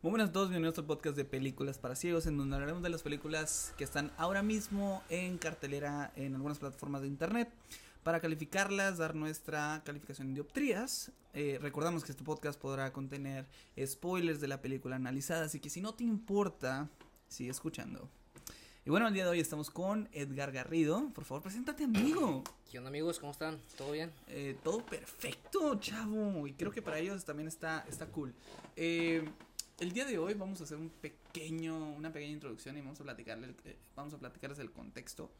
Muy buenas a todos, bienvenidos al podcast de Películas para Ciegos, en donde hablaremos de las películas que están ahora mismo en cartelera en algunas plataformas de internet. Para calificarlas, dar nuestra calificación en dioptrías. Eh, recordamos que este podcast podrá contener spoilers de la película analizada, así que si no te importa, sigue escuchando. Y bueno, el día de hoy estamos con Edgar Garrido. Por favor, preséntate, amigo. ¿Qué onda, amigos? ¿Cómo están? ¿Todo bien? Eh, todo perfecto, chavo. Y creo que para ellos también está, está cool. Eh, el día de hoy vamos a hacer un pequeño, una pequeña introducción y vamos a platicarle, eh, vamos a platicarles el contexto.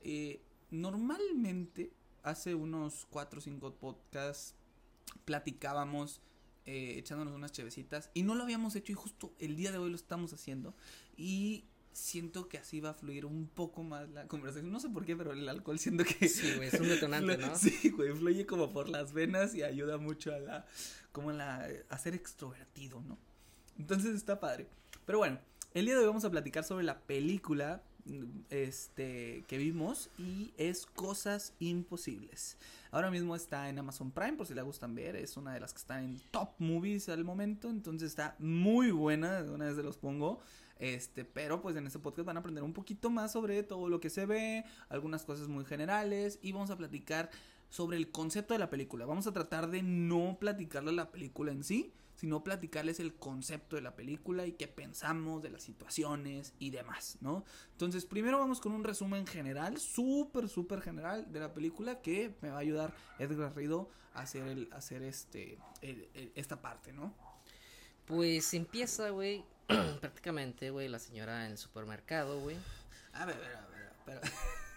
Eh, normalmente, hace unos 4 o 5 podcasts, platicábamos eh, echándonos unas chevecitas y no lo habíamos hecho y justo el día de hoy lo estamos haciendo y siento que así va a fluir un poco más la conversación. No sé por qué, pero el alcohol siento que. Sí, güey, es un detonante, ¿no? Sí, güey, fluye como por las venas y ayuda mucho a la. como a la. a ser extrovertido, ¿no? Entonces está padre. Pero bueno, el día de hoy vamos a platicar sobre la película este que vimos y es Cosas Imposibles. Ahora mismo está en Amazon Prime por si la gustan ver, es una de las que están en top movies al momento, entonces está muy buena, una vez se los pongo. Este, pero pues en este podcast van a aprender un poquito más sobre todo lo que se ve, algunas cosas muy generales y vamos a platicar sobre el concepto de la película. Vamos a tratar de no platicarles la película en sí, sino platicarles el concepto de la película y qué pensamos de las situaciones y demás, ¿no? Entonces, primero vamos con un resumen general, súper, súper general de la película que me va a ayudar Edgar Garrido a hacer, el, a hacer este, el, el, esta parte, ¿no? Pues empieza, güey, prácticamente, güey, la señora en el supermercado, güey. A ver, a ver, a ver, pero...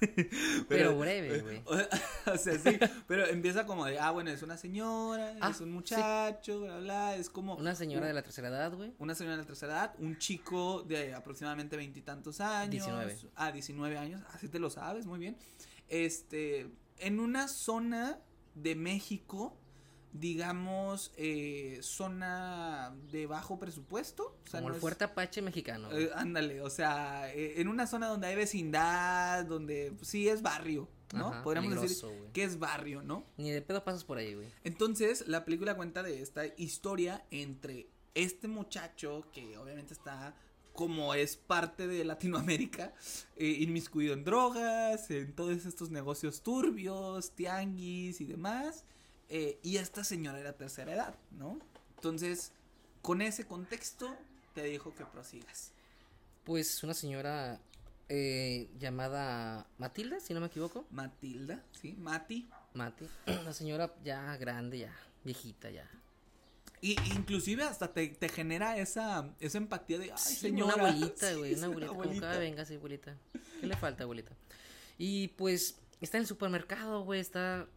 pero, pero, breve, güey. O, sea, sí, pero empieza como de, ah, bueno, es una señora, ah, es un muchacho, sí. bla, bla, es como... Una señora un, de la tercera edad, güey. Una señora de la tercera edad, un chico de aproximadamente veintitantos años. 19. Ah, 19 años, así te lo sabes, muy bien. Este, en una zona de México digamos, eh, zona de bajo presupuesto. O sea, Como no el fuerte es, Apache mexicano. Eh, ándale, o sea, eh, en una zona donde hay vecindad, donde pues, sí es barrio, ¿no? Ajá, Podríamos decir wey. que es barrio, ¿no? Ni de pedo pasas por ahí, güey. Entonces, la película cuenta de esta historia entre este muchacho que obviamente está como es parte de Latinoamérica, eh, inmiscuido en drogas, en todos estos negocios turbios, tianguis y demás. Eh, y esta señora era tercera edad, ¿no? Entonces, con ese contexto, te dijo que prosigas. Pues una señora eh, llamada Matilda, si no me equivoco. Matilda, sí, Mati. Mati, una señora ya grande, ya viejita, ya. Y inclusive hasta te, te genera esa, esa empatía de, ay, sí, señora. Una abuelita, güey, sí, una abuelita, como abuelita. cada venga, sí, abuelita. ¿Qué le falta, abuelita? Y pues está en el supermercado, güey, está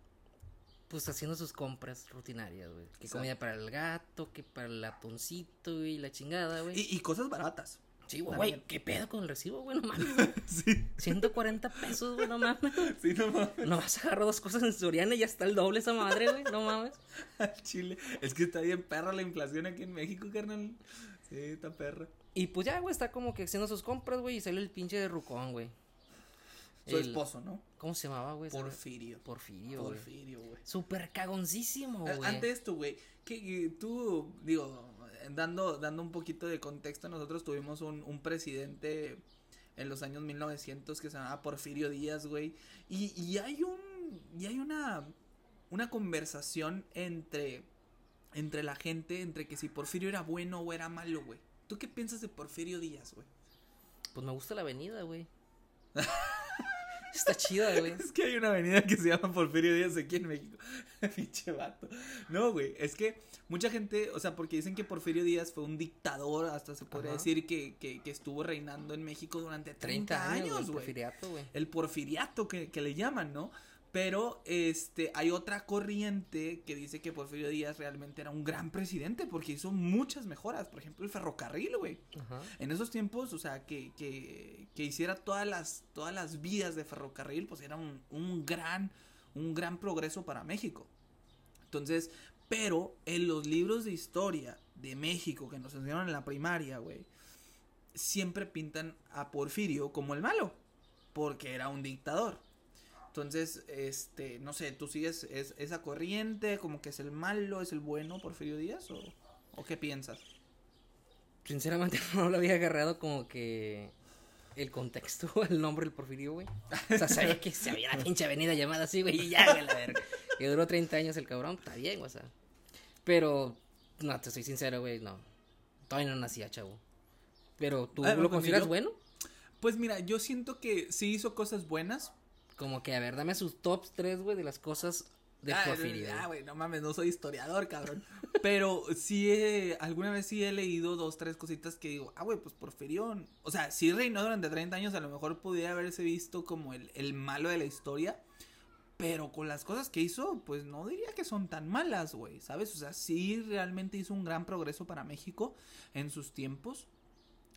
pues haciendo sus compras rutinarias, güey. Que comida para el gato, que para el atoncito y la chingada, güey. Y, y, cosas baratas. Sí, güey. ¿Qué pedo con el recibo, güey? No mames. sí. 140 pesos, güey, no mames. Sí, no mames. Nomás agarró dos cosas en Soriana y ya está el doble esa madre, güey. No mames. Chile. Es que está bien perra la inflación aquí en México, carnal. Sí, está perra. Y pues ya, güey, está como que haciendo sus compras, güey, y sale el pinche de Rucón, güey. Su el, esposo, ¿no? ¿Cómo se llamaba, güey? Porfirio. Porfirio, güey. Porfirio, güey. Súper cagoncísimo, güey. Ante esto, güey, que, que, tú, digo, dando, dando un poquito de contexto, nosotros tuvimos un, un presidente en los años 1900 que se llamaba Porfirio Díaz, güey. Y, y hay un, y hay una, una conversación entre, entre la gente, entre que si Porfirio era bueno o era malo, güey. ¿Tú qué piensas de Porfirio Díaz, güey? Pues me gusta la avenida, güey. Está chida, güey. Es que hay una avenida que se llama Porfirio Díaz aquí en México. Pinche vato. No, güey. Es que mucha gente, o sea, porque dicen que Porfirio Díaz fue un dictador, hasta se podría Ajá. decir que, que, que, estuvo reinando en México durante 30, 30 años, güey. El porfiriato, güey. El porfiriato que, que le llaman, ¿no? Pero este hay otra corriente que dice que Porfirio Díaz realmente era un gran presidente porque hizo muchas mejoras, por ejemplo, el ferrocarril, güey. En esos tiempos, o sea, que, que, que, hiciera todas las todas las vías de ferrocarril, pues era un, un gran un gran progreso para México. Entonces, pero en los libros de historia de México que nos enseñaron en la primaria, güey, siempre pintan a Porfirio como el malo, porque era un dictador. Entonces, este, no sé, ¿tú sigues es, esa corriente? Como que es el malo, es el bueno, Porfirio Díaz, o, o qué piensas? sinceramente no lo había agarrado como que el contexto, el nombre del Porfirio, güey. O sea, sabía que se había una pinche avenida llamada así, güey, y ya, güey, la verga. Que duró 30 años el cabrón, está bien, o sea. Pero, no, te soy sincero, güey, no. Todavía no nacía, chavo. Pero, ¿tú Ah, lo ¿lo consideras bueno? Pues mira, yo siento que sí hizo cosas buenas. Como que, a ver, dame sus tops 3, güey, de las cosas de Ah, Porfirio. Ah, güey, no mames, no soy historiador, cabrón. Pero sí, he- alguna vez sí he leído dos, tres cositas que digo, ah, güey, pues Porfirio, o sea, sí reinó durante 30 años, a lo mejor pudiera haberse visto como el, el malo de la historia, pero con las cosas que hizo, pues no diría que son tan malas, güey, ¿sabes? O sea, sí realmente hizo un gran progreso para México en sus tiempos.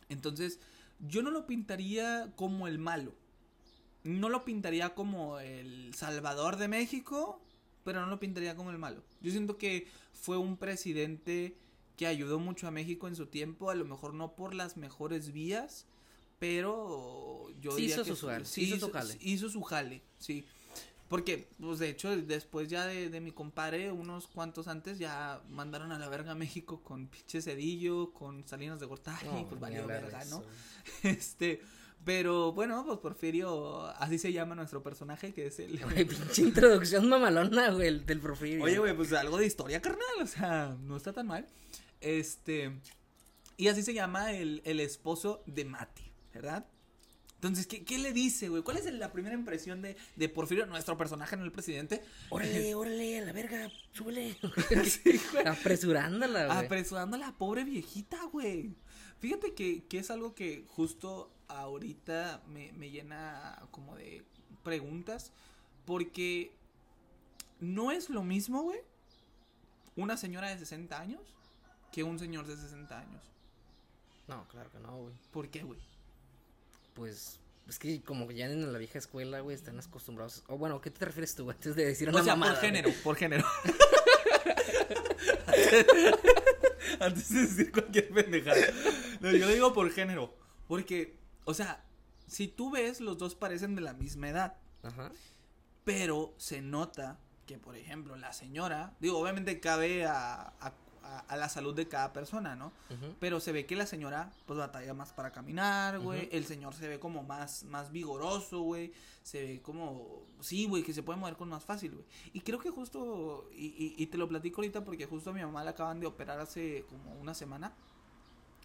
Entonces, yo no lo pintaría como el malo. No lo pintaría como el salvador de México, pero no lo pintaría como el malo. Yo siento que fue un presidente que ayudó mucho a México en su tiempo, a lo mejor no por las mejores vías, pero yo Sí diría hizo que su jale, sí hizo su jale. hizo su jale, sí. Porque, pues de hecho, después ya de, de mi compadre, unos cuantos antes, ya mandaron a la verga a México con pinche Cedillo, con Salinas de Gortari, No, pues valió verga, ¿no? Este, pero bueno, pues Porfirio, así se llama nuestro personaje, que es el... Güey, pinche introducción mamalona, güey, el del Porfirio. Oye, güey, pues algo de historia, carnal, o sea, no está tan mal. Este, y así se llama el, el esposo de Mati, ¿verdad? Entonces, ¿qué, qué le dice, güey? ¿Cuál es la primera impresión de, de Porfirio, nuestro personaje, no el presidente? Órale, órale, a la verga, súbele. Sí, güey. Apresurándola, güey. Apresurando a la pobre viejita, güey. Fíjate que, que es algo que justo ahorita me, me llena como de preguntas. Porque no es lo mismo, güey, una señora de 60 años que un señor de 60 años. No, claro que no, güey. ¿Por qué, güey? Pues, es que como que ya en la vieja escuela, güey, están acostumbrados. O bueno, ¿qué te refieres tú? Antes de decir una O sea, mamada, por güey. género, por género. Antes de decir cualquier pendejada. No, yo lo digo por género. Porque, o sea, si tú ves, los dos parecen de la misma edad. Ajá. Pero se nota que, por ejemplo, la señora, digo, obviamente cabe a, a, la salud de cada persona, ¿no? Pero se ve que la señora, pues, batalla más para caminar, güey. El señor se ve como más, más vigoroso, güey. Se ve como, sí, güey, que se puede mover con más fácil, güey. Y creo que justo, y, y, y te lo platico ahorita porque justo a mi mamá la acaban de operar hace como una semana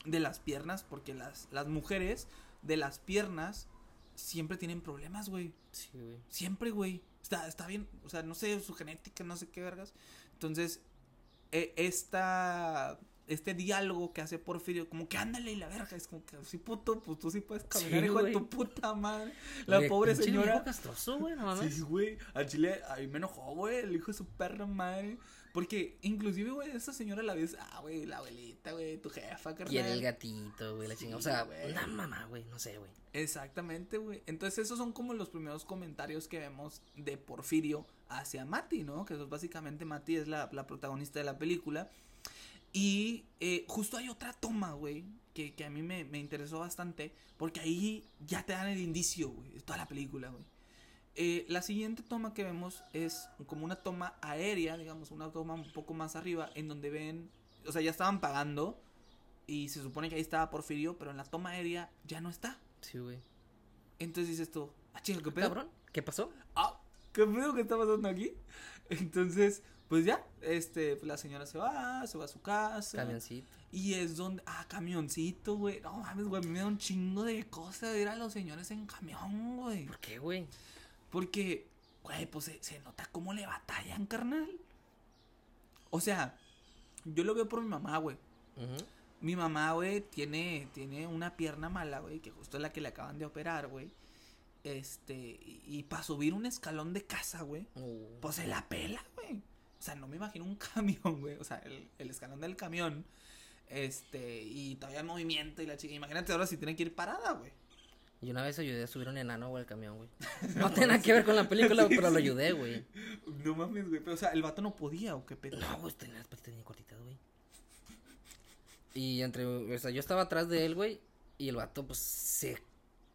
de las piernas, porque las, las mujeres de las piernas siempre tienen problemas, güey. Sí, güey. Siempre, güey. Está, está bien. O sea, no sé, su genética, no sé qué vergas. Entonces, e- esta, este diálogo que hace Porfirio, como que ándale y la verga. Es como que, sí, puto, pues tú sí puedes caminar, Sí, hijo de tu puta madre. La Oye, pobre señora. castroso, güey, no mames. Sí, güey. Al chile, a mí me enojó, güey. El hijo de su perra madre. Porque, inclusive, güey, esa señora la ves, ah, güey, la abuelita, güey, tu jefa, carnal. Y era el gatito, güey, la Sí, chingada. O sea, güey. una mamá, güey, no sé, güey. Exactamente, güey. Entonces esos son como los primeros comentarios que vemos de Porfirio hacia Mati, ¿no? Que es básicamente Mati es la, la protagonista de la película. Y eh, justo hay otra toma, güey, que, que a mí me, me interesó bastante, porque ahí ya te dan el indicio, güey, de toda la película, güey. Eh, la siguiente toma que vemos es como una toma aérea, digamos, una toma un poco más arriba, en donde ven, o sea, ya estaban pagando y se supone que ahí estaba Porfirio, pero en la toma aérea ya no está. Sí, güey. Entonces dices tú, ah, chinga, ¿qué pedo? Cabrón, ¿qué pasó? Ah, ¿qué pedo que está pasando aquí? Entonces, pues ya, este, la señora se va, se va a su casa. Camioncito. Y es donde, ah, camioncito, güey. No mames, güey, me da un chingo de cosas ver a los señores en camión, güey. ¿Por qué, güey? Porque, güey, pues se, se nota cómo le batallan, carnal. O sea, yo lo veo por mi mamá, güey. Mi mamá, güey, tiene, tiene una pierna mala, güey, que justo es la que le acaban de operar, güey. Este, y, para subir un escalón de casa, güey, Uh, pues se la pela, güey. O sea, no me imagino un camión, güey. O sea, el, el escalón del camión. Este, y todavía en movimiento y la chica. Imagínate ahora si tiene que ir parada, güey. Y una vez ayudé a subir un enano, güey, al camión, güey. No tiene nada que ver con la película, Sí, pero lo ayudé, güey. No mames, güey. Pero, o sea, el vato no podía, ¿o qué pedo? No, güey, tenía las patitas bien cortitas, güey. Y entre, o sea, yo estaba atrás de él, güey, y el vato, pues, se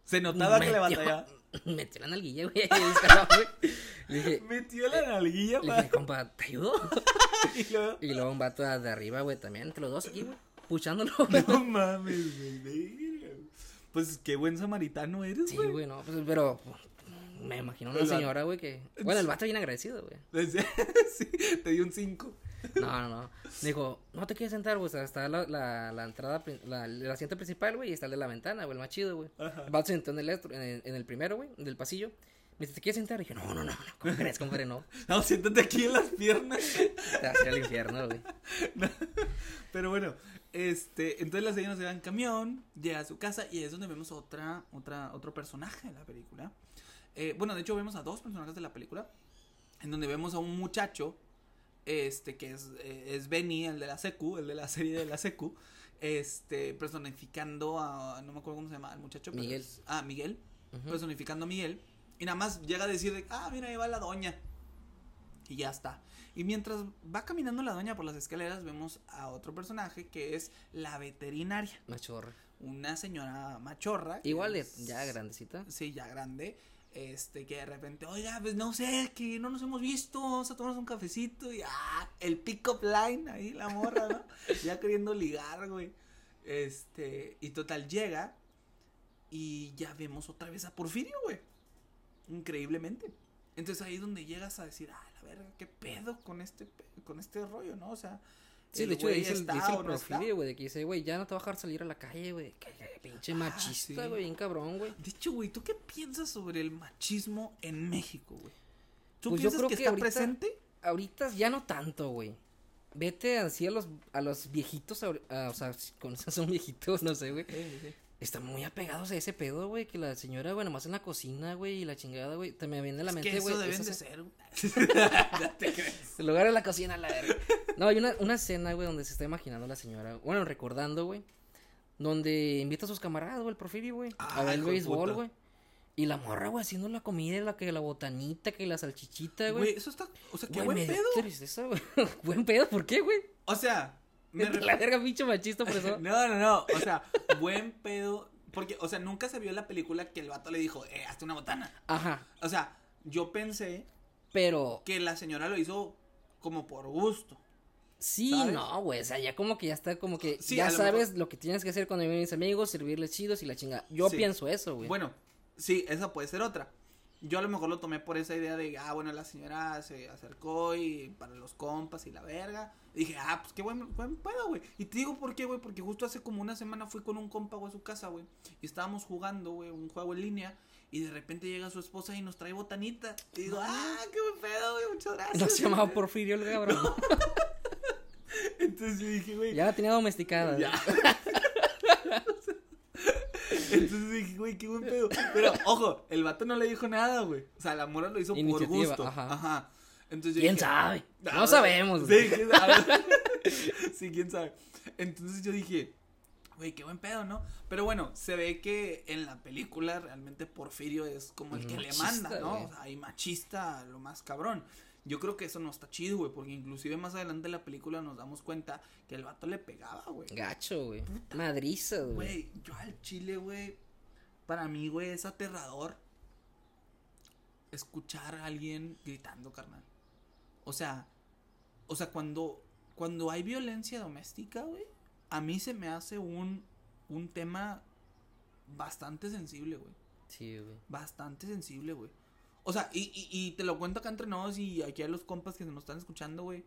Se notaba que le metió- batallaba. Metió la nalguilla, güey, güey. Le dije, Metió la nalguilla, le pa. dije, compa, ¿te ayudó? Y luego, Y luego un vato de arriba, güey, también, entre los dos aquí, güey. empuchándolo, güey. No mames, güey. Pues qué buen samaritano eres, Sí, güey. güey, no, pues, pero me imagino una señora, güey, que... Bueno, el vato bien agradecido, güey. sí, te di un 5. No, no, no. Dijo, no te quieres sentar, güey. O sea, está la, la, la entrada, la, el asiento principal, güey, y está el de la ventana, güey, el más chido, güey. Ajá. El vato se sentó en el, en el, en el primero, güey, del pasillo. Me dice, ¿te quieres sentar? Y dije, no, no, no, no, ¿cómo crees, compadre? No. No, siéntate aquí en las piernas. Te vas a ir al infierno, güey. Pero bueno, este, entonces la señora se va en camión, llega a su casa y es donde vemos otra, otra, otro personaje de la película. Eh, bueno, de hecho vemos a dos personajes de la película, en donde vemos a un muchacho, este, que es, eh, es Benny, el de la secu, el de la serie de la secu, este, personificando a, no me acuerdo cómo se llama el muchacho. pero Miguel. es- ah, Miguel, Ujú. personificando a Miguel, y nada más llega a decir, de, ah, mira, ahí va la doña. Y ya está. Y mientras va caminando la doña por las escaleras, vemos a otro personaje que es la veterinaria. Machorra. Una señora machorra. Igual es- ya grandecita. Sí, ya grande. Este, que de repente, oiga, pues no sé, que no nos hemos visto, vamos a tomarnos un cafecito. Y ah, el pick-up line ahí, la morra, ¿no? ya queriendo ligar, güey. Este, y total, llega. Y ya vemos otra vez a Porfirio, güey. Increíblemente. Entonces ahí es donde llegas a decir, ah, la verga, qué pedo con este, con este rollo, ¿no? O sea, Sí, de hecho, güey dice el, dice el o no güey, de que dice, güey, ya no te va a dejar salir a la calle, güey. Que, pinche Ah, machista, sí. güey, bien cabrón, güey. De hecho, güey, ¿tú qué piensas sobre el machismo en México, güey? ¿Tú Pues yo piensas creo que, que está ahorita- presente? Ahorita ya no tanto, güey. Vete así a los, a los viejitos, ah, o sea, con son viejitos, no sé, güey. Están muy apegados a ese pedo, güey, que la señora, güey, nomás en la cocina, güey, y la chingada, güey, te me viene a la Es mente, güey. eso deben de ser, no te crees. El lugar de la cocina, la verga. No, hay una, una escena, güey, donde se está imaginando la señora, bueno, recordando, güey, donde invita a sus camaradas, güey, el Porfirio, güey, a Ah, ver el béisbol, güey. Y la morra, güey, haciendo la comida, la que la botanita, que la salchichita, Güey, güey. eso está, o sea, qué Güey, buen pedo. tristeza, güey. buen pedo, ¿por qué, güey? O sea, me La verga, pinche machista, por eso. No, no, no, o sea, buen pedo, porque, o sea, nunca se vio en la película que el vato le dijo, eh, hazte una botana. Ajá, O sea, yo pensé pero que la señora lo hizo como por gusto. sí, ¿sabes? no, güey, o sea, ya como que ya está como que Sí, ya lo sabes mejor- lo que tienes que hacer cuando vienen mis amigos, servirles chidos y la chinga. Yo Sí. pienso eso, güey. Bueno, sí, esa puede ser otra. Yo a lo mejor lo tomé por esa idea de, ah, bueno, la señora se acercó y para los compas y la verga. Y dije, ah, pues qué buen, buen pedo, güey. Y te digo por qué, güey, porque justo hace como una semana fui con un compa, güey, a su casa, güey. Y estábamos jugando, güey, un juego en línea. Y de repente llega su esposa y nos trae botanita. Y digo, ah, qué buen pedo, güey, muchas gracias. No se llamaba Porfirio el cabrón. Entonces yo dije, güey, Ya la tenía domesticada. Ya. Entonces dije, güey, qué buen pedo. Pero, ojo, el vato no le dijo nada, güey. O sea, la mora lo hizo por gusto. ajá. Ajá. Entonces ¿Quién dije, sabe? "Ah, No sabemos. Sí, quién sabe. sí, quién sabe. Entonces yo dije, güey, qué buen pedo, ¿no? Pero bueno, se ve que en la película realmente Porfirio es como el que le manda, ¿no? güey. O sea, hay machista, lo más cabrón. Yo creo que eso no está chido, güey, porque inclusive más adelante en la película nos damos cuenta que el vato le pegaba, güey. Gacho, güey. Madriza, güey. Güey, yo al chile, güey, para mí, güey, es aterrador escuchar a alguien gritando, carnal. O sea, o sea, cuando, cuando hay violencia doméstica, güey, a mí se me hace un, un tema bastante sensible, güey. Sí, güey. Bastante sensible, güey. O sea, y, y, y te lo cuento acá entre nosotros y aquí a los compas que nos están escuchando, güey.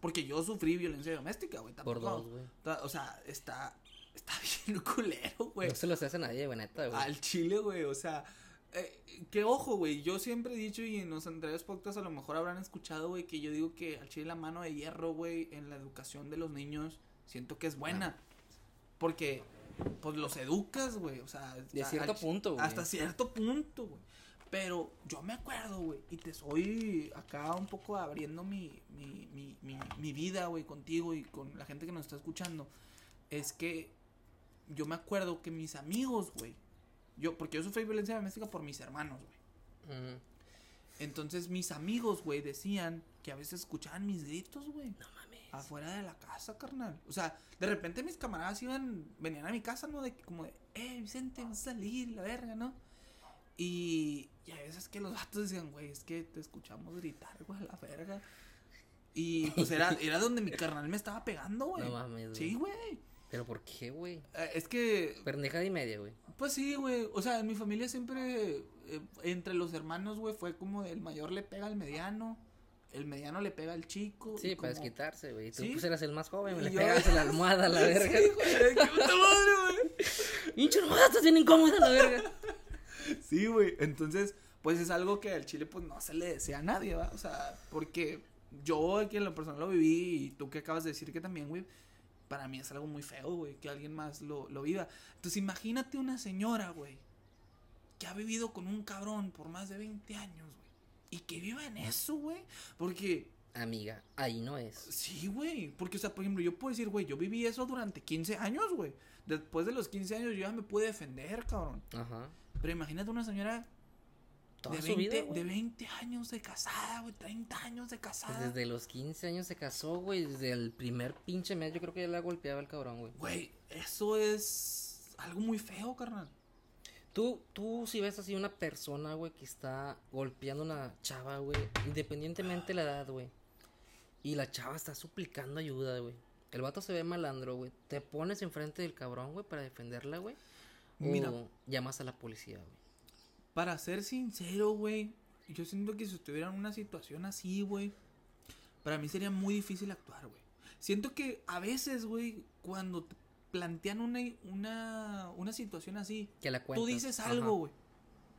Porque yo sufrí violencia doméstica, güey. Por dos, güey. O sea, está, está bien culero, güey. No se lo hace a nadie, güey, neta, güey. Al chile, güey. O sea, eh, que ojo, güey. Yo siempre he dicho y en los anteriores podcasts a lo mejor habrán escuchado, güey, que yo digo que al chile la mano de hierro, güey, en la educación de los niños, siento que es buena. Porque, pues los educas, güey. O sea, De a- cierto al punto, güey. Hasta cierto punto, güey. Pero yo me acuerdo, güey, y te soy acá un poco abriendo mi, mi, mi, mi, mi vida, güey, contigo y con la gente que nos está escuchando. Es que yo me acuerdo que mis amigos, güey, yo, porque yo sufrí violencia doméstica por mis hermanos, güey. Entonces mis amigos, güey, decían que a veces escuchaban mis gritos, güey. No mames. Afuera de la casa, carnal. O sea, de repente mis camaradas iban, venían a mi casa, ¿no? De como de, eh, Vicente, vas a salir, la verga, ¿no? Y, y a veces que los vatos decían, güey, es que te escuchamos gritar, güey, a la verga. Y pues era, era donde mi carnal me estaba pegando, güey. No mames, güey. Sí, güey. ¿Pero por qué, güey? Eh, es que, Pendejada y media, güey. pues sí, güey. O sea, en mi familia siempre, eh, entre los hermanos, güey, fue como el mayor le pega al mediano, el mediano le pega al chico. Sí, para como- desquitarse, güey. Tú Sí. pues eras el más joven, le yo- pegabas en la almohada a la verga. Sí, güey, qué puta madre, güey. Almohada, estás bien incómoda la verga. Sí, güey. Entonces, pues es algo que al chile, pues no se le desea a nadie, ¿va? O sea, porque yo aquí en lo personal lo viví y tú que acabas de decir que también, güey, para mí es algo muy feo, güey, que alguien más lo, lo viva. Entonces, imagínate una señora, güey, que ha vivido con un cabrón por más de 20 años, güey, y que viva en eso, güey, porque Amiga, ahí no es. Sí, güey. Porque, o sea, por ejemplo, yo puedo decir, güey, yo viví eso durante 15 años, güey. Después de los 15 años yo ya me pude defender, cabrón. Ajá. Pero imagínate una señora de su 20, vida, güey. de 20 años de casada, güey, 30 años de Pues casada. desde los 15 años se casó, güey. Desde el primer pinche mes, yo creo que ya la golpeaba el cabrón, güey. Güey, eso es algo muy feo, carnal. Tú, tú si ves así una persona, güey, que está golpeando a una chava, güey, independientemente de la edad, güey. Y la chava está suplicando ayuda, güey. El vato se ve malandro, güey. Te pones enfrente del cabrón, güey, para defenderla, güey. O Mira. llamas a la policía, güey. Para ser sincero, güey, yo siento que si estuviera en una situación así, güey, para mí sería muy difícil actuar, güey. Siento que a veces, güey, cuando te plantean una, una, una situación así, Que la cuentas. tú dices algo, güey.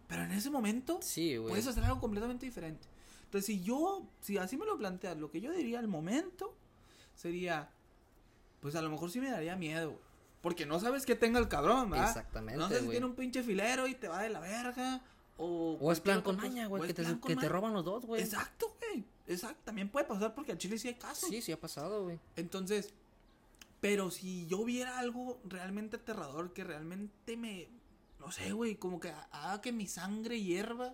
Pero en ese momento Sí, güey. puedes hacer algo completamente diferente. Entonces, si yo, si así me lo planteas, lo que yo diría al momento sería, pues a lo mejor sí me daría miedo, güey. Porque no sabes qué tenga el cabrón, ¿verdad? Exactamente, No sabes si tiene un pinche filero y te va de la verga. O, O es plan con maña, güey, que te, roban los dos, güey. Exacto, güey. Exacto. También puede pasar porque al chile sí hay casos. Sí, sí ha pasado, güey. Entonces, pero si yo viera algo realmente aterrador que realmente me, no sé, güey, como que haga que mi sangre hierva,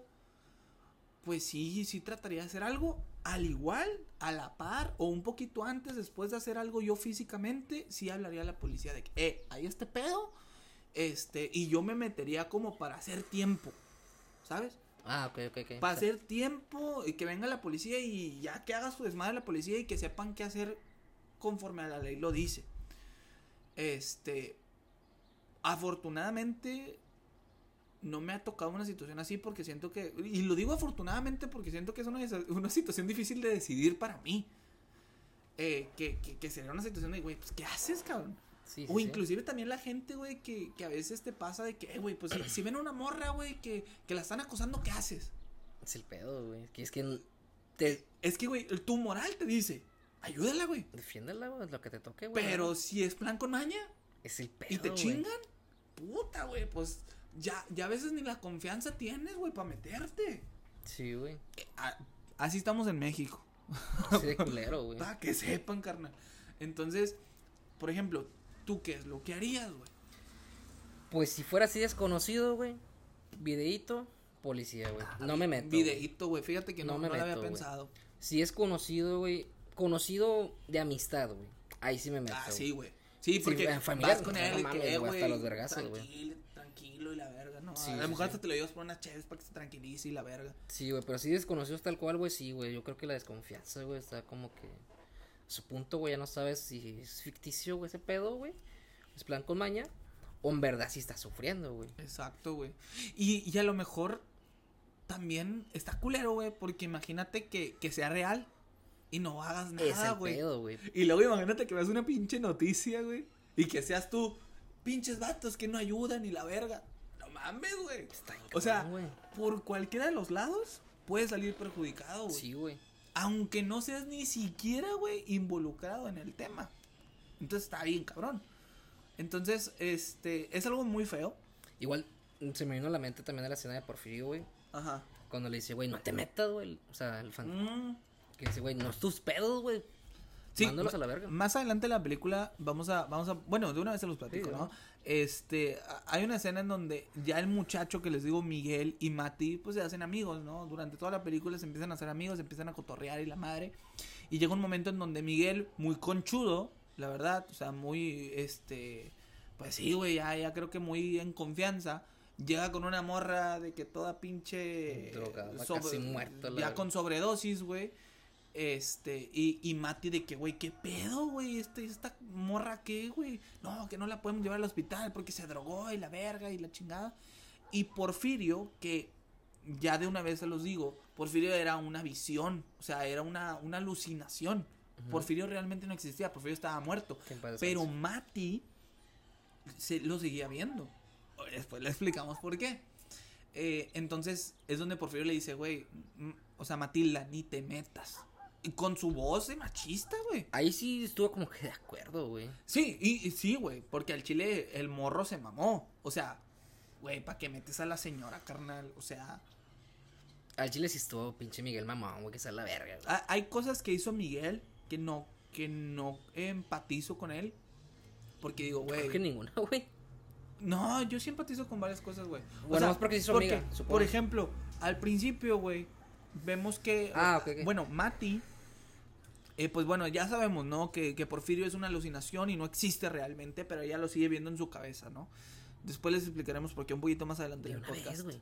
pues sí, sí trataría de hacer algo al igual, a la par o un poquito antes, después de hacer algo yo físicamente, sí hablaría a la policía de que, eh, hay este pedo, este, y yo me metería como para hacer tiempo, ¿sabes? Ah, ok, ok, ok. Para hacer tiempo y que venga la policía y ya que haga su desmadre la policía y que sepan qué hacer conforme a la ley lo dice. Este, afortunadamente no me ha tocado una situación así porque siento que, y lo digo afortunadamente porque siento que es una, una situación difícil de decidir para mí. Eh, que, que, que sería una situación de, güey, pues ¿qué haces, cabrón? Sí, sí, O sí. inclusive también la gente, güey, que, que a veces te pasa de que, eh, güey, pues si, ven una morra, güey, que, que la están acosando, ¿qué haces? Es el pedo, güey. Que es que te Es que, güey, tu moral te dice, ayúdala, güey. defiéndela, güey, lo que te toque, güey. Pero si es plan con maña es el pedo, y te güey. chingan, puta, güey, pues ya, ya a veces ni la confianza tienes, güey, para meterte. Sí, güey. Eh, así estamos en México. Así de culero, güey. Para que sepan, carnal. Entonces, por ejemplo, ¿tú qué es lo que harías, güey? Pues si fuera así desconocido, güey. Videíto, policía, güey. No me meto. Videíto, güey, fíjate que no, No me no lo había pensado. Si es conocido, güey. Conocido de amistad, güey. Ahí sí me meto. Ah, sí, güey. Sí, porque en familia, vas con no él que, eh, güey, hasta los vergazos, güey. Tranquilo, y la verga, ¿no? Sí, a sí, lo mejor sí. hasta te lo llevas por unas chaves para que se tranquilice y la verga. Sí, güey, pero si desconocidos tal cual, güey, sí, güey. Yo creo que la desconfianza, güey, está como que. A su punto, güey, ya no sabes si es ficticio, güey, ese pedo, güey. Es plan con maña. O en verdad sí está sufriendo, güey. Exacto, güey. Y, y a lo mejor también está culero, güey, porque imagínate que, que sea real y no hagas nada, güey. Y luego imagínate que veas una pinche noticia, güey, y que seas tú, pinches vatos que no ayudan ni la verga. No mames, güey. O sea, por cualquiera de los lados puedes salir perjudicado, güey. Sí, güey. Aunque no seas ni siquiera, güey, involucrado en el tema. Entonces está bien, cabrón. Entonces, este, es algo muy feo. Igual se me vino a la mente también la escena de Porfirio, güey. Ajá. Cuando le dice, güey, no te metas, güey. O sea, el fan. Mm. Que dice, güey, no es tus pedos, güey. Sí, Mándalos ma- a la verga. Más adelante en la película vamos a, vamos a, bueno, de una vez se los platico, Sí, ¿no? ¿no? Este, hay una escena en donde ya el muchacho que les digo, Miguel y Mati, pues se hacen amigos, ¿no? Durante toda la película se empiezan a hacer amigos, se empiezan a cotorrear y la madre. Y llega un momento en donde Miguel, muy conchudo, la verdad, o sea, muy, este, pues sí, güey, ya, ya creo que muy en confianza. Llega con una morra de que toda pinche... Drogada, casi muerta, la Ya verdad. con sobredosis, güey. Este, y, y Mati de que, güey, ¿qué pedo, güey? Este, esta morra, ¿qué, güey? No, que no la podemos llevar al hospital porque se drogó y la verga y la chingada. Y Porfirio, que ya de una vez se los digo, Porfirio era una visión, o sea, era una, una alucinación. Porfirio realmente no existía, Porfirio estaba muerto. Pero. Mati se lo seguía viendo. Después le explicamos por qué. Eh, entonces es donde Porfirio le dice, güey, mm, o sea, Matilda, ni te metas. Con su voz de machista, güey. Ahí sí estuvo como que de acuerdo, güey. Sí, y, y sí, güey, porque al chile el morro se mamó. O sea, güey, ¿para qué metes a la señora, carnal? O sea, Al chile sí estuvo pinche Miguel Mamón, güey, que sea la verga, güey. ha- hay cosas que hizo Miguel que no, que no empatizo con él. Porque digo, güey. Creo que ninguna, güey. No, yo sí empatizo con varias cosas, güey. O Bueno, más porque hizo amiga, supongo. Por ejemplo, al principio, güey, vemos que. Ah, ok, ok. Bueno, Mati. Eh, pues bueno, ya sabemos, ¿no? Que, que Porfirio es una alucinación y no existe realmente, pero ella lo sigue viendo en su cabeza, ¿no? Después les explicaremos por qué un poquito más adelante De en el podcast. vez.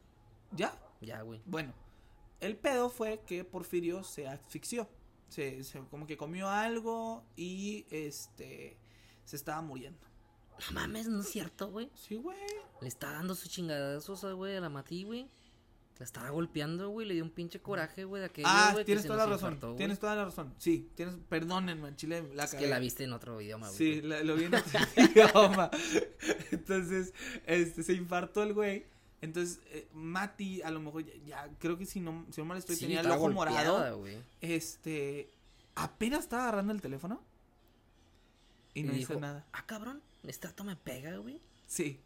¿Ya? Ya, güey. Bueno, el pedo fue que Porfirio se asfixió. Se, se- como que comió algo y este se estaba muriendo. No mames, no es cierto, güey. Sí, güey. Le está dando sus chingadazos, güey, a la Mati, güey. La estaba golpeando, güey. Le dio un pinche coraje, güey, de aquello, Ah, güey, tienes toda la razón. infartó, tienes toda la razón. Sí, tienes. Perdónenme, en Chile la Es que la viste en otro idioma, güey. Sí, la- lo vi en otro idioma. Entonces, este, se infartó el güey. Entonces, eh, Mati, a lo mejor ya, ya, creo que si no, si no mal estoy, Sí, tenía el estaba ojo golpeada, morado. güey. Este, apenas estaba agarrando el teléfono. Y no hizo dijo, nada. Ah, cabrón, este dato me pega, güey. Sí.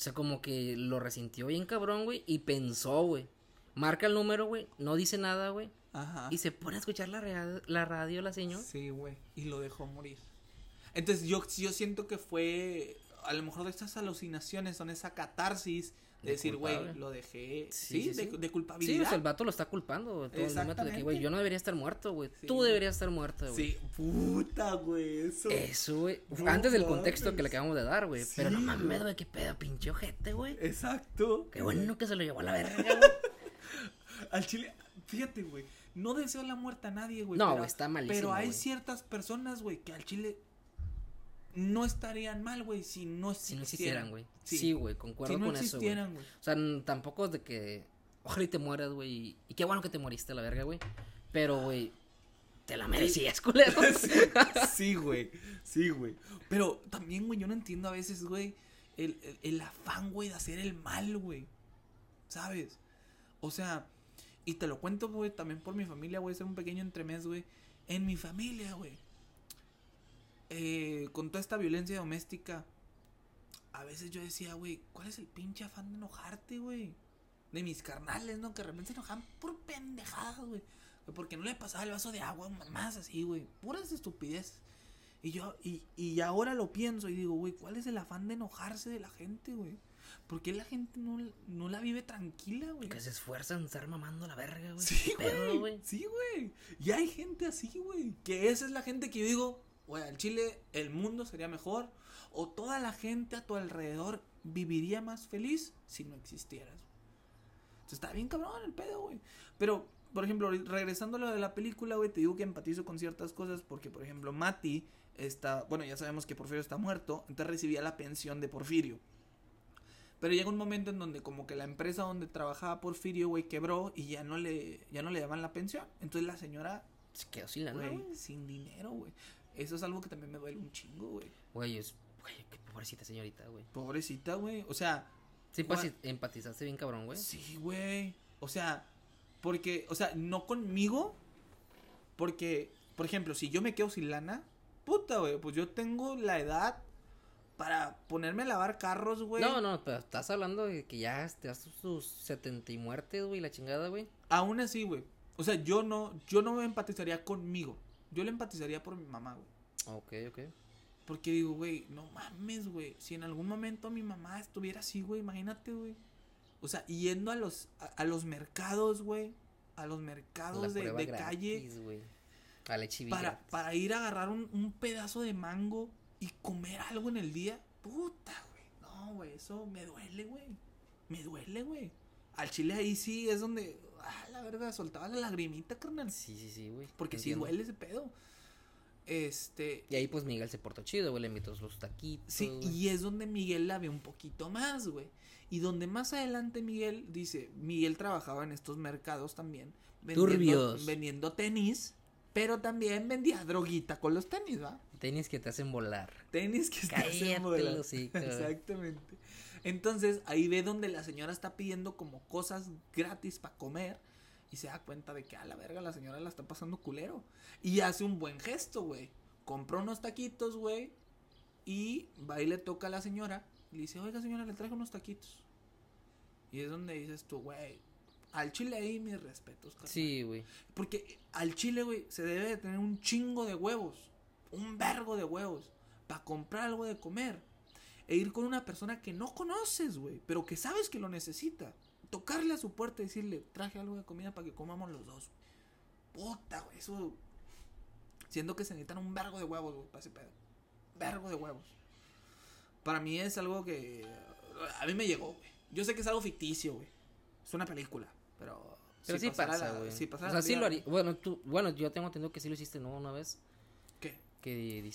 O sea, como que lo resintió bien cabrón, güey. Y pensó, güey. Marca el número, güey. No dice nada, güey. Ajá. Y se pone a escuchar la, rea- la radio, la señora. Sí, güey. Y lo dejó morir. Entonces yo, yo siento que fue, a lo mejor de estas alucinaciones son esa catarsis de, De decir, güey, lo dejé. Sí, Sí, sí, de, de Sí, culpabilidad. o sea, el vato lo está culpando. Todo el momento de que, güey, yo no debería estar muerto, güey. Tú deberías estar muerto, güey. Sí, puta, güey. Eso. Eso, güey. No Antes del contexto que le acabamos de dar, güey. Pero no mames, güey. qué pedo, pinche ojete, güey. Exacto. Qué bueno que se lo llevó a la verga, güey. Al chile, fíjate, güey. No deseo la muerte a nadie, güey. No, pero- güey, está malísimo, Pero hay ciertas personas, güey, que al chile no estarían mal, güey, si no Si no existieran. existieran, güey. Sí. Sí, güey, concuerdo Si no con eso, güey. existieran, güey. O sea, tampoco es de que. Ojalá y te mueras, güey. y- Y qué bueno que te moriste, la verga, güey. Pero, güey. Te la merecías, culero. Sí, güey. Sí, güey. Pero también, güey, yo no entiendo a veces, güey, el, el, el afán, güey, de hacer el mal, güey. ¿Sabes? O sea, y te lo cuento, güey, también por mi familia, güey, ser un pequeño entremés, güey. En mi familia, güey. Eh, con toda esta violencia doméstica, a veces yo decía, güey, ¿cuál es el pinche afán de enojarte, güey? De mis carnales, ¿no? Que de repente se enojaban por pendejadas, güey. Porque no le pasaba el vaso de agua, más así, güey. Puras estupideces. Y yo, y, y ahora lo pienso y digo, güey, ¿cuál es el afán de enojarse de la gente, güey? ¿Por qué la gente no, no la vive tranquila, güey? que se esfuerzan en estar mamando la verga, güey. Sí, ¿Qué pedo, güey. Sí, güey. Y hay gente así, güey. Que esa es la gente que yo digo, güey, al Chile el mundo sería mejor. O toda la gente a tu alrededor viviría más feliz si no existieras. Entonces está bien cabrón el pedo, güey. Pero, por ejemplo, regresando a lo de la película, güey, te digo que empatizo con ciertas cosas. Porque, por ejemplo, Mati está. Bueno, ya sabemos que Porfirio está muerto. Entonces recibía la pensión de Porfirio. Pero llega un momento en donde como que la empresa donde trabajaba Porfirio, güey, quebró y ya no le ya no le daban la pensión. Entonces la señora, Se quedó sin güey, güey. sin dinero, güey. Eso es algo que también me duele un chingo, güey. Güey, es. Güey, qué pobrecita señorita, güey. Pobrecita, güey. O sea, Sí, Gua- empati- empatizaste bien cabrón, güey. sí, güey. O sea, porque, o sea, no conmigo, porque, por ejemplo, si yo me quedo sin lana, puta, güey, pues yo tengo la edad para ponerme a lavar carros, güey. No, no, pero estás hablando de que ya te das tus 70 y muertes, güey, la chingada, güey. Aún así, güey. O sea, yo no, yo no me empatizaría conmigo. Yo le empatizaría por mi mamá, güey. Ok, ok. Porque digo, güey, no mames, güey. Si en algún momento mi mamá estuviera así, güey, imagínate, güey. O sea, yendo a los, a, a los mercados, güey. A los mercados La de, calle. güey. A la Para, para ir a agarrar un, un pedazo de mango y comer algo en el día. Puta, güey. No, güey, eso me duele, güey. Me duele, güey. Al chile ahí sí es donde, ah, la verga, soltaba la lagrimita, carnal. Sí, sí, sí, güey. Porque sí entiendo. duele ese pedo. Este, Y ahí pues Miguel se portó chido, güey, le invitó los taquitos. Sí, güey. y es donde Miguel la ve un poquito más, güey. Y donde más adelante Miguel dice, Miguel trabajaba en estos mercados también. Turbios. Vendiendo tenis, pero también vendía droguita con los tenis, ¿va? Tenis que te hacen volar. Tenis que te hacen Cállate volar. Exactamente. Entonces ahí ve donde la señora está pidiendo como cosas gratis para comer. Y se da cuenta de que a la verga la señora la está pasando culero. Y hace un buen gesto, güey. Compró unos taquitos, güey. Y va y le toca a la señora. Y le dice, oiga señora, le traigo unos taquitos. Y es donde dices tú, güey. Al chile ahí mis respetos, carnal. Sí, güey. Porque al chile, güey, se debe de tener un chingo de huevos. Un vergo de huevos. Para comprar algo de comer. E ir con una persona que no conoces, güey. Pero que sabes que lo necesita. Tocarle a su puerta y decirle, traje algo de comida para que comamos los dos. Puta, güey. Eso. Siento que se necesitan un vergo de huevos, güey, para ese pedo. Vergo de huevos. Para mí es algo que. A mí me llegó, güey. Yo sé que es algo ficticio, güey. Es una película. Pero. Pero sí pasara pasa, la- güey. o sea, sí vida- lo haría. Bueno, tú, bueno, yo tengo entendido que sí lo hiciste, ¿no? Una vez. Que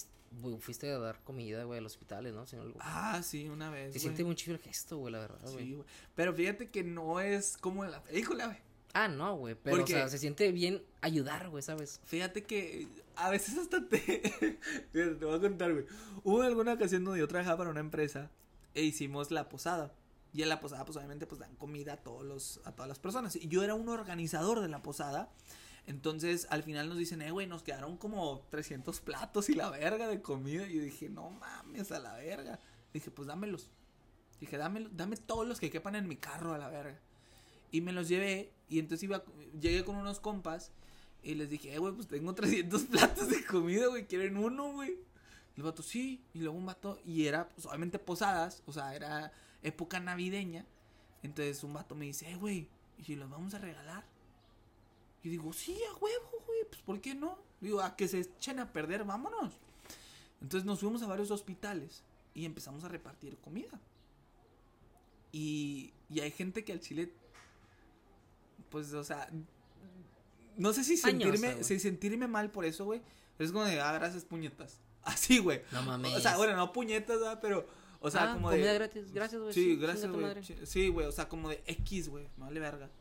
fuiste a dar comida, güey, a los hospitales, ¿no? Si no algo- Ah, sí, una vez. Se siente muy chido el gesto, güey, la verdad, güey. Sí, güey. Pero fíjate que no es como en la película, güey. Ah, no, güey, pero, o sea, se siente bien ayudar, güey, ¿sabes? Fíjate que a veces hasta te. Te voy a contar, güey. Hubo alguna ocasión donde yo trabajaba para una empresa e hicimos la posada. Y en la posada, pues obviamente, pues dan comida a todos los, a todas las personas. Y yo era un organizador de la posada. Entonces, al final nos dicen, eh, güey, nos quedaron como 300 platos y la verga de comida. Y yo dije, no mames, a la verga. Dije, pues dámelos. Dije, dámelo, dame todos los que quepan en mi carro a la verga. Y me los llevé. Y entonces iba, llegué con unos compas. Y les dije, eh, güey, pues tengo 300 platos de comida, güey. ¿Quieren uno, güey? El vato, sí. Y luego un vato, y era, pues obviamente posadas. O sea, era época navideña. Entonces un vato me dice, eh, güey, ¿y si los vamos a regalar? Y digo, sí, a huevo, güey, pues ¿por qué no? Digo, a que se echen a perder, vámonos. Entonces nos fuimos a varios hospitales y empezamos a repartir comida. Y, y hay gente que al chile, pues, o sea, no sé si sentirme, si sentirme mal por eso, güey. Es como de, ah, gracias, puñetas. Así, güey. No mames. O sea, bueno, no puñetas, ¿verdad? Pero, o sea, Ah, como comida de. gratis, gracias, güey. Sí, gracias, güey. Sí, güey, o sea, como de X, güey. Me vale verga.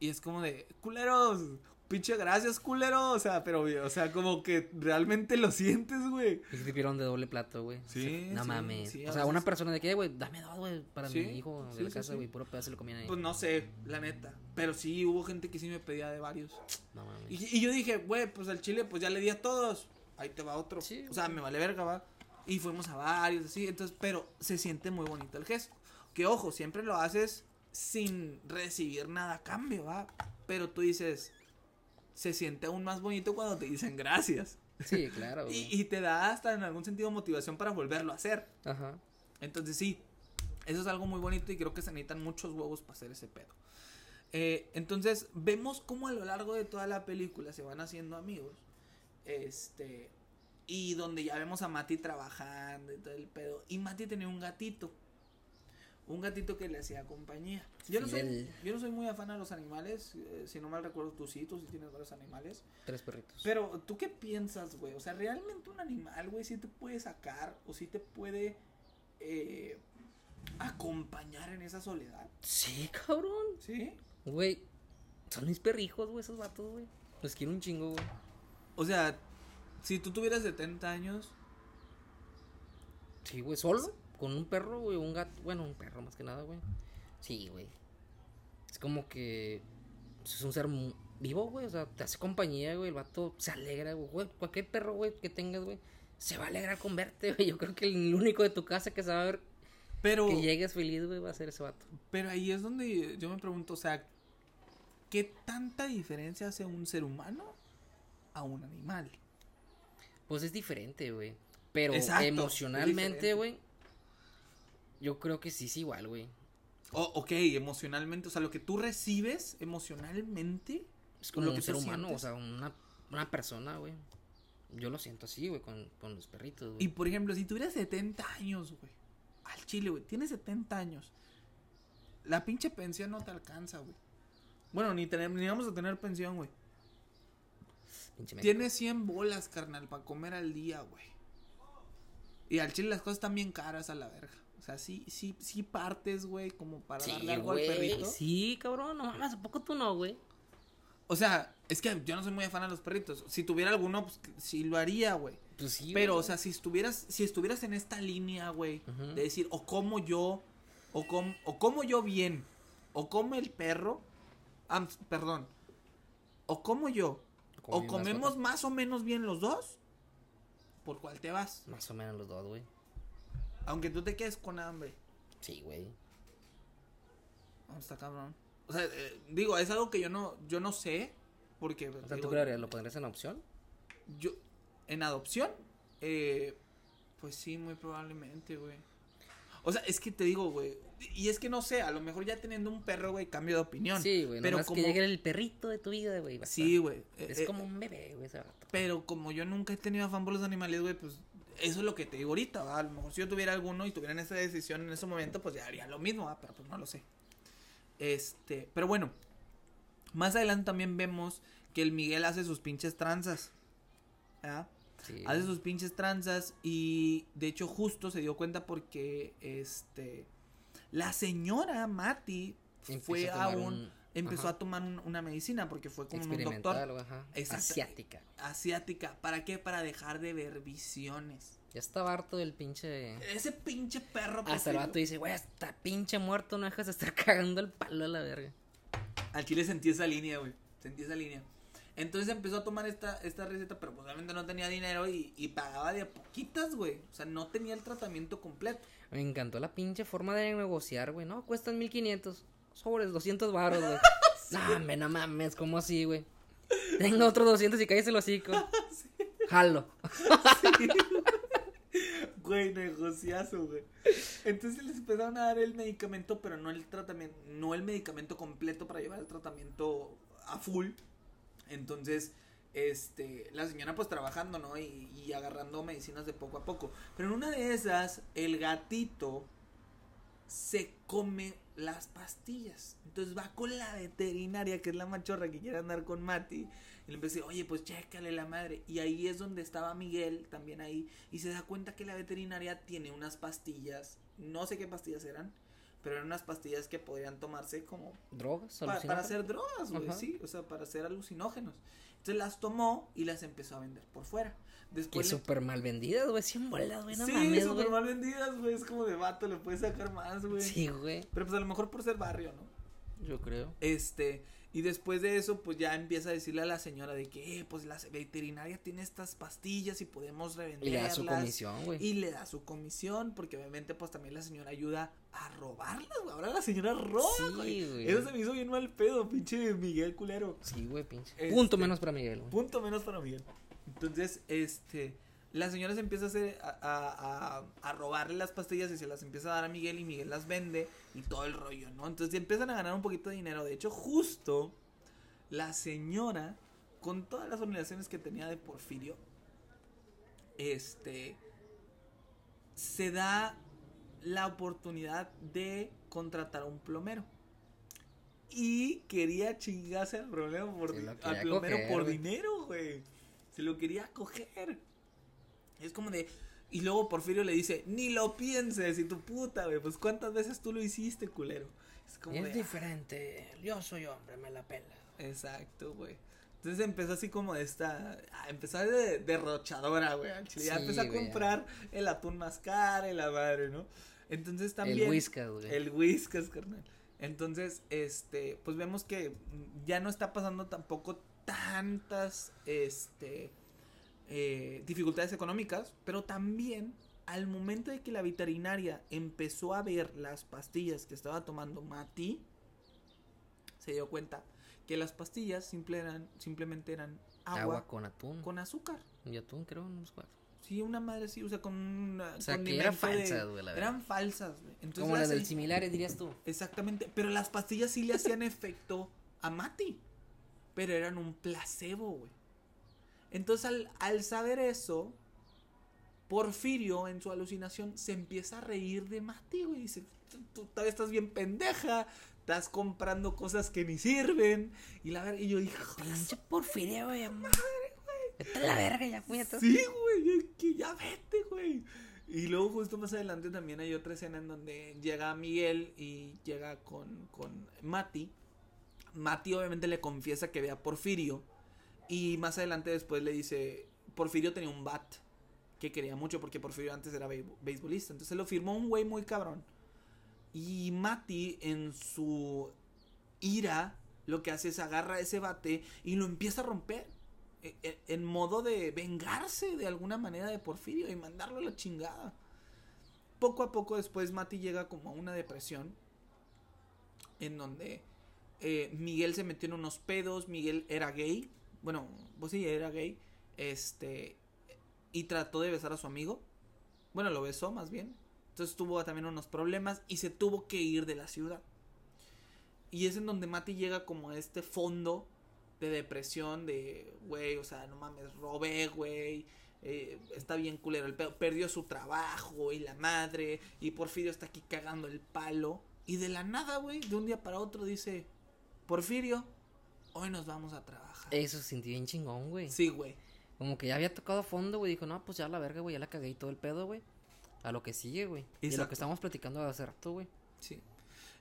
Y es como de, culeros, pinche gracias, culero. O sea, pero, o sea, como que realmente lo sientes, güey. Y te pidieron de doble plato, güey. Sí, No sí, mames. sí, o sea, una persona de que, güey, dame dos, güey, para Sí, mi hijo de la casa, güey, puro pedazo le comían ahí. Pues no sé, la neta. Pero sí hubo gente que sí me pedía de varios. no mames. Y, y yo dije, güey, pues al chile, pues ya le di a todos. Ahí te va otro. Sí, o sea, me vale verga, va. Y fuimos a varios, así. Entonces, pero se siente muy bonito el gesto. Que ojo, siempre lo haces sin recibir nada a cambio, va. Pero tú dices, se siente aún más bonito cuando te dicen gracias. Sí, claro, Y, te da hasta en algún sentido motivación para volverlo a hacer. Ajá. Entonces sí, eso es algo muy bonito y creo que se necesitan muchos huevos para hacer ese pedo. Eh, entonces vemos cómo a lo largo de toda la película se van haciendo amigos. Este. Y donde ya vemos a Mati trabajando y todo el pedo. Y Mati tenía un gatito. Un gatito que le hacía compañía. Yo no, soy, yo no soy muy afán a los animales. eh, si no mal recuerdo, tú sí, tú sí tienes varios animales. Tres perritos. Pero, ¿tú qué piensas, güey? O sea, ¿realmente un animal, güey, sí te puede sacar o sí te puede eh, acompañar en esa soledad? Sí, cabrón. ¿Sí? Güey, son mis perrijos, güey, esos vatos, güey. Los quiero un chingo, güey. O sea, si tú tuvieras 70 años, Sí, güey, solo. Con un perro, güey, un gato. Bueno, un perro más que nada, güey. Sí, güey. Es como que. Es un ser vivo, güey. O sea, te hace compañía, güey. El vato se alegra, güey. Cualquier perro, güey, que tengas, güey. Se va a alegrar con verte, güey. Yo creo que el único de tu casa que se va a ver pero, que llegues feliz, güey, va a ser ese vato. pero ahí es donde yo me pregunto, o sea, ¿qué tanta diferencia hace un ser humano a un animal? Pues es diferente, güey. Pero Exacto, emocionalmente, güey. Yo creo que sí es igual, güey. O, ok, emocionalmente, o sea, lo que tú recibes emocionalmente Es como Lo un que ser humano, sientes. o sea, una, una persona, güey. Yo lo siento así, güey, con, con los perritos, güey. Y por ejemplo, si tuvieras 70 años, güey, al chile, güey, tienes 70 años La pinche pensión no te alcanza, güey. Bueno, ni, tenemos, ni vamos a tener pensión, güey. Tienes 100 bolas, carnal, para comer al día, güey. Y al chile las cosas están bien caras a la verga. Sea, sí, sí, sí partes, güey, como para Sí, darle algo güey. al perrito. Sí, cabrón, no mames, ¿a poco tú no, güey? O sea, es que yo no soy muy fan de los perritos. Si tuviera alguno, pues sí lo haría, güey. Pues sí. Pero, güey. o sea, si estuvieras, si estuvieras en esta línea, güey, de decir, o como yo, o como, o como yo bien, o como el perro, ah, perdón, o como yo, o comemos más o menos bien los dos, ¿por cuál te vas? Más o menos los dos, güey. Aunque tú te quedes con hambre. Sí, güey. No, está cabrón. O sea, eh, digo, es algo que yo no, yo no sé, porque, O sea, digo, ¿tú? ¿Lo pondrías en opción? yo, en adopción, eh, pues sí, muy probablemente, güey. O sea, es que te digo, güey, y es que no sé, a lo mejor ya teniendo un perro, güey, cambio de opinión. Sí, güey. pero como- que llegue el perrito de tu vida, güey. Sí, güey. eh, Es eh, como un bebé, güey. Pero como yo nunca he tenido afán por los animales, güey, pues eso es lo que te digo ahorita, ¿va? A lo mejor si yo tuviera alguno y tuvieran esa decisión en ese momento, pues ya haría lo mismo, ¿va? Pero pues no lo sé. Este, pero bueno, más adelante también vemos que el Miguel hace sus pinches tranzas. ¿verdad? Sí. Hace sus pinches tranzas y de hecho justo se dio cuenta porque este la señora Mati fue a un empezó ajá, a tomar un- una medicina porque fue con un doctor ajá. Asiática. asiática. ¿Para qué? Para dejar de ver visiones. Ya estaba harto del pinche. Ese pinche perro. Hasta el vato dice, güey, hasta pinche muerto, no dejas de estar cagando el palo a la verga. Al chile sentí esa línea, güey. Sentí esa línea. Entonces empezó a tomar esta, esta receta, pero pues obviamente no tenía dinero y, y pagaba de a poquitas, güey. O sea, no tenía el tratamiento completo. Me encantó la pinche forma de negociar, güey. No, cuestan 1500. Sobres, 200 baros, güey. No, hombre, no mames, ¿cómo así, güey? Tengo otros 200 y cállese el hocico. Jalo. Güey, negociazo, güey. Entonces les empezaron a dar el medicamento, pero no el tratamiento, no el medicamento completo para llevar el tratamiento a full. Entonces, este, la señora pues trabajando, ¿no? Y, y agarrando medicinas de poco a poco. Pero en una de esas, el gatito se come las pastillas. Entonces va con la veterinaria, que es la machorra que quiere andar con Mati. Y le decir, oye, pues chécale la madre. Y ahí es donde estaba Miguel, también ahí. Y se da cuenta que la veterinaria tiene unas pastillas. No sé qué pastillas eran. Pero eran unas pastillas que podrían tomarse como ¿Drogas? pa- para hacer drogas, güey, sí. O sea, para hacer alucinógenos. Entonces las tomó y las empezó a vender por fuera. Que Después le- súper mal vendidas, güey. 100 bolas, güey. No sí, mames, súper mal vendidas, güey. Es como de vato, le puedes sacar más, güey. Sí, güey. Pero pues a lo mejor por ser barrio, ¿no? Yo creo. Este, y después de eso, pues ya empieza a decirle a la señora de que, eh, pues la veterinaria tiene estas pastillas y podemos Y revenderlas. le da su comisión, güey. Y le da su comisión, porque obviamente, pues también la señora ayuda a robarlas, güey. Ahora la señora roba, güey. Eso se me hizo bien mal pedo, pinche Miguel culero. Sí, güey, pinche. Este- Punto menos para Miguel, güey. Punto menos para Miguel. Entonces, este, la señora se empieza a hacer, a, a, robarle las pastillas y se las empieza a dar a Miguel y Miguel las vende y todo el rollo, ¿no? Entonces empiezan a ganar un poquito de dinero. De hecho, justo la señora, con todas las obligaciones que tenía de Porfirio, este, se da la oportunidad de contratar a un plomero. Y quería chingarse al problema por, al plomero coger, por güey. dinero, güey. Se lo quería coger. Es como de. Y luego Porfirio le dice: Ni lo pienses, y tu puta, güey. Pues cuántas veces tú lo hiciste, culero. Es como Es de. diferente. Yo soy hombre, me la pela. Exacto, güey. Entonces empezó así como de esta. ah, Empezó de derrochadora, güey. Ya empezó a comprar el atún más caro y la madre, ¿no? Entonces también. El whiskas, güey. El whiskas, carnal. Entonces, este, pues vemos que ya no está pasando tampoco tantas, este, eh, dificultades económicas, pero también al momento de que la veterinaria empezó a ver las pastillas que estaba tomando Mati, se dio cuenta que las pastillas simple eran, simplemente eran agua, Agua con atún. con azúcar. Y atún, creo, no sé cuál. Sí, una madre sí, o sea, con un O sea, que eran falsas, güey, la verdad. Eran falsas, güey. Entonces Como la las del similares, dirías tú. Exactamente, pero las pastillas sí le hacían efecto a Mati, pero eran un placebo, güey. Entonces al, al saber eso, Porfirio, en su alucinación, se empieza a reír de Mati, güey. Dice, tú, todavía estás bien pendeja. Estás comprando cosas que ni sirven. Y la verdad, y yo dije, Pinche porfiria, güey. Madre, güey. Vete a la verga ya, puñetas. Sí, güey, es que ya vete, güey. Y luego justo más adelante también hay otra escena en donde llega Miguel y llega con, con Mati. Mati obviamente le confiesa que ve a Porfirio. Y más adelante después le dice, Porfirio tenía un bat que quería mucho porque Porfirio antes era be- beisbolista. Entonces lo firmó un güey muy cabrón. Y Mati en su ira lo que hace es agarra ese bate y lo empieza a romper e- e- en modo de vengarse de alguna manera de Porfirio y mandarlo a la chingada. Poco a poco después Mati llega como a una depresión en donde eh, Miguel se metió en unos pedos, Miguel era gay, bueno, pues sí, era gay, este, y trató de besar a su amigo, bueno, lo besó más bien, entonces tuvo también unos problemas y se tuvo que ir de la ciudad. Y es en donde Mati llega como a este fondo de depresión, de, güey, o sea, no mames, robé, güey. eh, está bien culero el pedo. Perdió su trabajo y la madre. Y Porfirio está aquí cagando el palo. Y de la nada, güey, de un día para otro dice: Porfirio, hoy nos vamos a trabajar. Eso se sintió bien chingón, güey. Sí, güey. Como que ya había tocado fondo, güey. Dijo, no, pues ya la verga, güey. Ya la cagué y todo el pedo, güey. A lo que sigue, güey. Y lo que estábamos platicando hace rato, güey. Sí.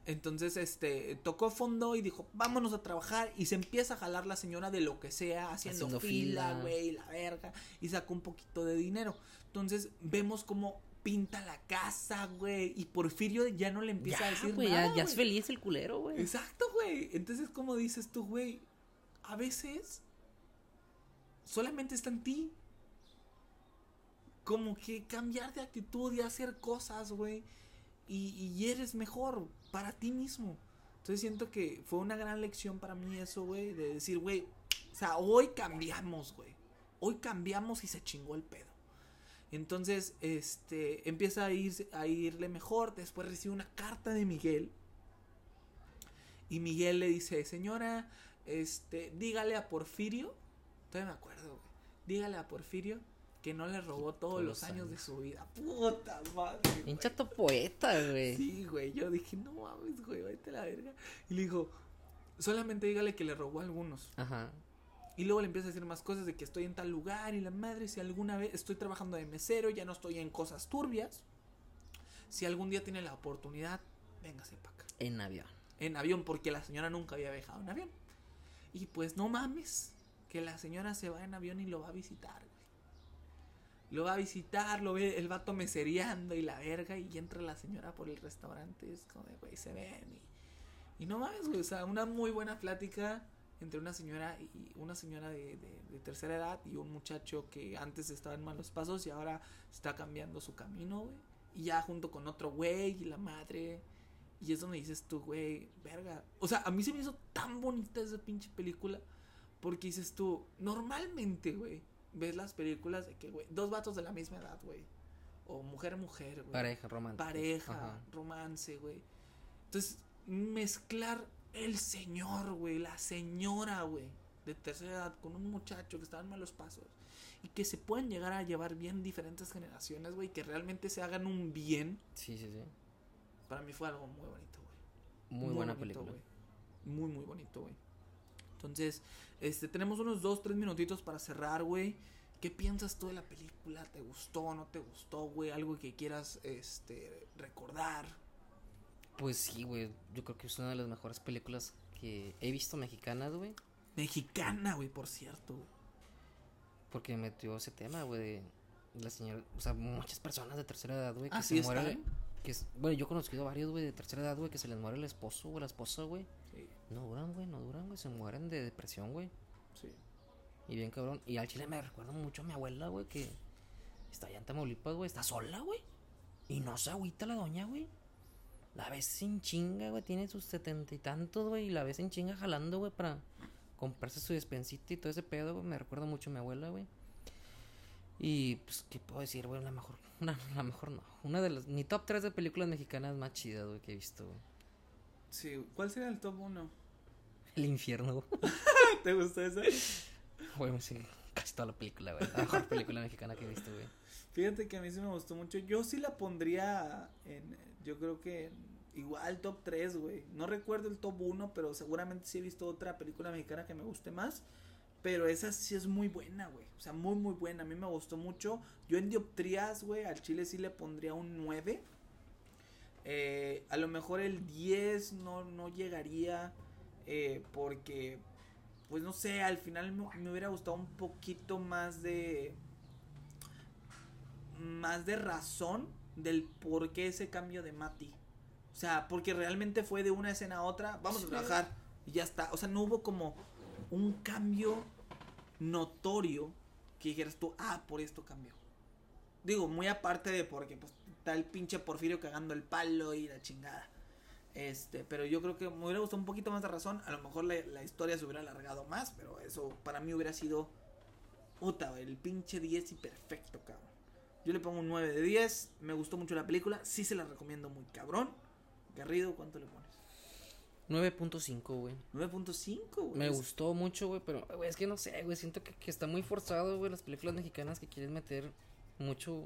Entonces, este, tocó fondo y dijo, vámonos a trabajar. Y se empieza a jalar la señora de lo que sea, haciendo, Haciendo fila, fila. güey, la verga. Y sacó un poquito de dinero. Entonces, vemos cómo pinta la casa, güey. Y Porfirio ya no le empieza a decir güey. nada. Ya, ya es feliz el culero, güey. Exacto, güey. Entonces, como dices tú, güey, a veces solamente está en ti. Como que cambiar de actitud y hacer cosas, güey. Y, y eres mejor para ti mismo. Entonces siento que fue una gran lección para mí eso, güey. De decir, güey, o sea, hoy cambiamos, güey. Hoy cambiamos y se chingó el pedo. Entonces, este, empieza a, ir, a irle mejor. Después recibe una carta de Miguel. Y Miguel le dice, señora, este, dígale a Porfirio, todavía me acuerdo, güey, dígale a Porfirio que no le robó todos Todos los años de su vida. Puta madre. chato poeta, güey. Sí, güey, yo dije, no mames, güey, vete a la verga. Y le dijo, solamente dígale que le robó algunos. Ajá. Y luego le empieza a decir más cosas de que estoy en tal lugar y la madre, si alguna vez estoy trabajando de mesero, ya no estoy en cosas turbias. Si algún día tiene la oportunidad, véngase para acá. En avión. En avión, porque la señora nunca había viajado en avión. Y pues no mames, que la señora se va en avión y lo va a visitar. Lo va a visitar, lo ve el vato mesereando y la verga, y entra la señora por el restaurante, es como de, güey, se ven. Y, y no mames, güey, o sea, una muy buena plática entre una señora y una señora de, de- de tercera edad y un muchacho que antes estaba en malos pasos y ahora está cambiando su camino, güey. Y ya junto con otro güey y la madre. Y es donde dices tú, güey, verga. O sea, a mí se me hizo tan bonita esa pinche película. Porque dices tú, normalmente, güey, ves las películas de que, güey, dos vatos de la misma edad, güey. O mujer, mujer, güey. Pareja romántica. Pareja, Ajá. romance, güey. Entonces, mezclar el señor, güey, la señora, güey, de tercera edad con un muchacho que está en malos pasos. Y que se pueden llegar a llevar bien diferentes generaciones, güey, que realmente se hagan un bien. Sí, sí, sí. Para mí fue algo muy bonito, güey. Muy, buena bonito, película. güey. Muy, muy bonito, güey. Entonces, este, tenemos unos dos, tres minutitos para cerrar, güey. ¿Qué piensas tú de la película? ¿Te gustó, no te gustó, güey? Algo que quieras, este, recordar. Pues sí, güey. Yo creo que es una de las mejores películas que he visto mexicanas, güey. Mexicana, güey, por cierto. Porque metió ese tema, güey, de la señora. O sea, muchas personas de tercera edad, güey, que Así se mueren. Que es, bueno, yo he conocido varios, güey, de tercera edad, güey, que se les muere el esposo o la esposa, güey. Sí, No duran, güey, no duran, güey. Se mueren de depresión, güey. sí. Y bien cabrón. Y al chile me recuerda mucho a mi abuela, güey, que está allá en Tamaulipas, güey. Está sola, güey. Y no se agüita la doña, güey. La ves sin chinga, güey. Tiene sus setenta y tantos, güey. Y la ves en chinga jalando, güey, para comprarse su despensita y todo ese pedo, güey. Me recuerda mucho a mi abuela, güey. Y pues, ¿qué puedo decir, güey? La mejor, una, la mejor no. Una de las, mi top 3 de películas mexicanas más chidas, güey, que he visto, güey. Sí, ¿cuál sería el top uno? El infierno, güey. ¿Te gustó esa? Güey, sí, casi toda la película, güey. La mejor película mexicana que he visto, güey. Fíjate que a mí sí me gustó mucho. Yo sí la pondría en, yo creo que igual top 3, güey. No recuerdo el top 1, pero seguramente sí he visto otra película mexicana que me guste más. Pero esa sí es muy buena, güey. O sea, muy, muy buena. A mí me gustó mucho. Yo en dioptrías, güey, al chile sí le pondría un 9. Eh, a lo mejor el 10 no, no llegaría. Eh, porque, pues no sé, al final me hubiera gustado un poquito más de más de razón del por qué ese cambio de Mati. O sea, porque realmente fue de una escena a otra, vamos a trabajar y ya está. O sea, no hubo como un cambio notorio que dijeras tú, ah, por esto cambió. Digo, muy aparte de porque pues está el pinche Porfirio cagando el palo y la chingada. Este, pero yo creo que me hubiera gustado un poquito más de razón. A lo mejor la, la historia se hubiera alargado más, pero eso para mí hubiera sido puta, el pinche 10 y perfecto, cabrón. Yo le pongo un 9 de 10. Me gustó mucho la película. Sí se la recomiendo muy cabrón. Garrido, ¿cuánto le pones? 9.5, güey. 9.5, güey. Me gustó mucho, güey, pero güey, es que no sé, güey. Siento que, que está muy forzado, güey, las películas mexicanas que quieren meter mucho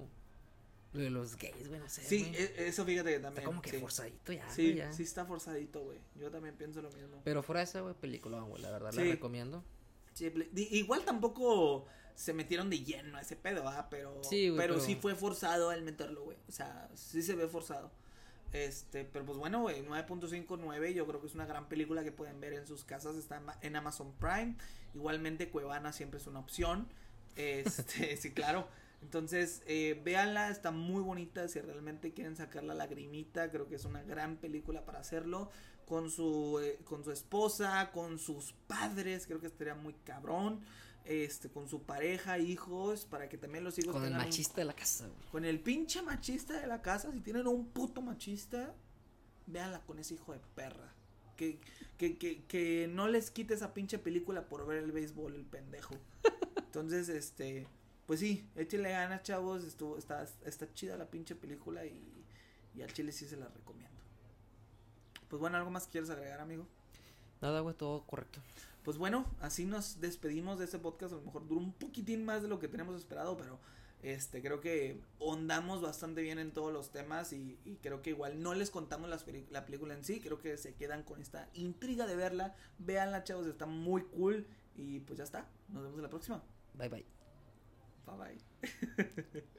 lo de los gays, güey, no sé. Sí, güey. e- eso fíjate que también. Está como que sí. forzadito ya, Sí, güey, ya. sí está forzadito, güey. Yo también pienso lo mismo. Pero fuera de esa, güey, película, güey, la verdad, Sí. la recomiendo. Igual tampoco se metieron de lleno a ese pedo, ¿ah? Pero, Sí, güey, pero pero- sí fue forzado el meterlo, güey. O sea, sí se ve forzado. Este, pero pues bueno, güey, 9.59 yo creo que es una gran película que pueden ver en sus casas, está en Amazon Prime. Igualmente Cuevana siempre es una opción. Este, sí, claro. Entonces, eh, véanla, está muy bonita. Si realmente quieren sacar la lagrimita, creo que es una gran película para hacerlo. Con su, eh, con su esposa, con sus padres, creo que estaría muy cabrón. Este, con su pareja, hijos, para que también los hijos Con el un- machista de la casa, güey. con el pinche machista de la casa, si tienen un puto machista, véanla con ese hijo de perra. Que, que, que, que no les quite esa pinche película por ver el béisbol, el pendejo. Entonces, este, pues sí, échenle ganas, chavos. Estuvo, está, está chida la pinche película y, y al chile sí se la recomiendo. Pues bueno, ¿algo más quieres agregar, amigo? Nada, güey, todo correcto. Pues bueno, así nos despedimos de este podcast. A lo mejor duró un poquitín más de lo que tenemos esperado, pero este creo que ondamos bastante bien en todos los temas y, y creo que igual no les contamos las la película en sí. Creo que se quedan con esta intriga de verla. Véanla, chavos, está muy cool. Y pues ya está. Nos vemos en la próxima. Bye, bye. Bye bye.